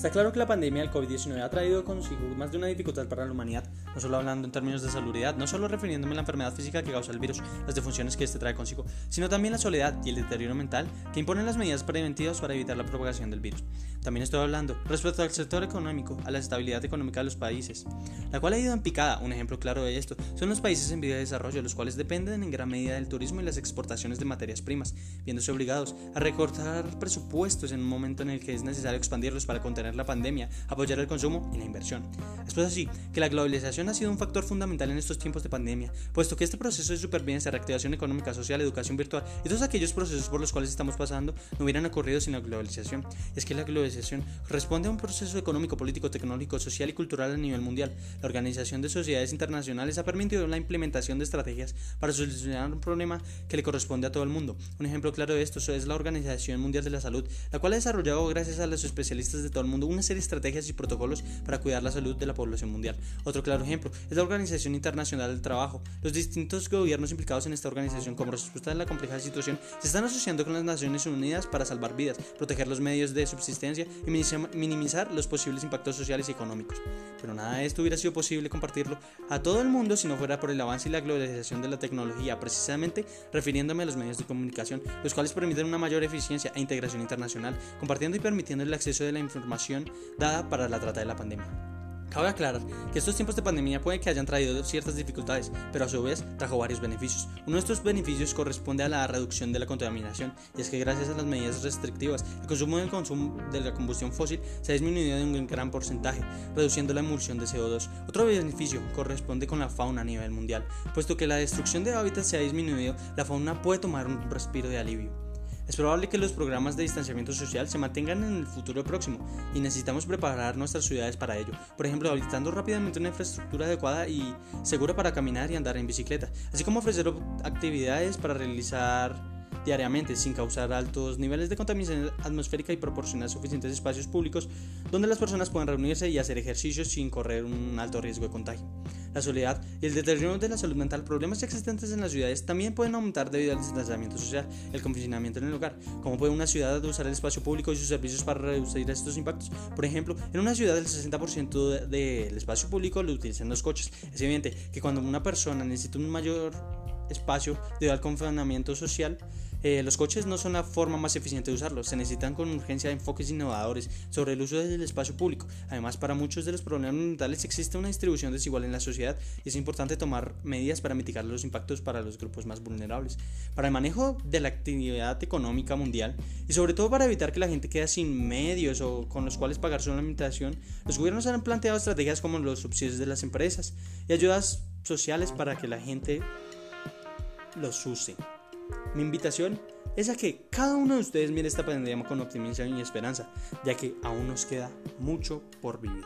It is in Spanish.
Está claro que la pandemia del COVID-19 ha traído consigo más de una dificultad para la humanidad, no solo hablando en términos de salubridad, no solo refiriéndome a la enfermedad física que causa el virus, las defunciones que este trae consigo, sino también la soledad y el deterioro mental que imponen las medidas preventivas para evitar la propagación del virus. También estoy hablando respecto al sector económico, a la estabilidad económica de los países, la cual ha ido en picada. Un ejemplo claro de esto son los países en vía de desarrollo, los cuales dependen en gran medida del turismo y las exportaciones de materias primas, viéndose obligados a recortar presupuestos en un momento en el que es necesario expandirlos para contener la pandemia, apoyar el consumo y la inversión. Es pues así que la globalización ha sido un factor fundamental en estos tiempos de pandemia, puesto que este proceso de supervivencia, reactivación económica, social, educación virtual y todos aquellos procesos por los cuales estamos pasando no hubieran ocurrido sin la globalización. Es que la globalización responde a un proceso económico, político, tecnológico, social y cultural a nivel mundial. La Organización de Sociedades Internacionales ha permitido la implementación de estrategias para solucionar un problema que le corresponde a todo el mundo. Un ejemplo claro de esto es la Organización Mundial de la Salud, la cual ha desarrollado gracias a los especialistas de todo el mundo una serie de estrategias y protocolos para cuidar la salud de la población mundial. Otro claro ejemplo es la Organización Internacional del Trabajo. Los distintos gobiernos implicados en esta organización como respuesta a la compleja situación se están asociando con las Naciones Unidas para salvar vidas, proteger los medios de subsistencia y minimizar los posibles impactos sociales y económicos. Pero nada de esto hubiera sido posible compartirlo a todo el mundo si no fuera por el avance y la globalización de la tecnología, precisamente refiriéndome a los medios de comunicación, los cuales permiten una mayor eficiencia e integración internacional, compartiendo y permitiendo el acceso de la información dada para la trata de la pandemia. Cabe aclarar que estos tiempos de pandemia puede que hayan traído ciertas dificultades, pero a su vez trajo varios beneficios. Uno de estos beneficios corresponde a la reducción de la contaminación, y es que gracias a las medidas restrictivas, el consumo del consumo de la combustión fósil se ha disminuido en un gran porcentaje, reduciendo la emulsión de CO2. Otro beneficio corresponde con la fauna a nivel mundial, puesto que la destrucción de hábitats se ha disminuido, la fauna puede tomar un respiro de alivio. Es probable que los programas de distanciamiento social se mantengan en el futuro próximo y necesitamos preparar nuestras ciudades para ello. Por ejemplo, habilitando rápidamente una infraestructura adecuada y segura para caminar y andar en bicicleta, así como ofrecer actividades para realizar diariamente sin causar altos niveles de contaminación atmosférica y proporcionar suficientes espacios públicos donde las personas puedan reunirse y hacer ejercicios sin correr un alto riesgo de contagio. La soledad y el deterioro de la salud mental, problemas existentes en las ciudades, también pueden aumentar debido al distanciamiento social, el confinamiento en el hogar. ¿Cómo puede una ciudad usar el espacio público y sus servicios para reducir estos impactos? Por ejemplo, en una ciudad el 60% del espacio público lo utilizan los coches. Es evidente que cuando una persona necesita un mayor espacio debido al confinamiento social, eh, los coches no son la forma más eficiente de usarlos, se necesitan con urgencia enfoques innovadores sobre el uso del espacio público. Además, para muchos de los problemas mentales existe una distribución desigual en la sociedad y es importante tomar medidas para mitigar los impactos para los grupos más vulnerables. Para el manejo de la actividad económica mundial y sobre todo para evitar que la gente quede sin medios o con los cuales pagar su alimentación, los gobiernos han planteado estrategias como los subsidios de las empresas y ayudas sociales para que la gente los use. Mi invitación es a que cada uno de ustedes mire esta pandemia con optimismo y esperanza, ya que aún nos queda mucho por vivir.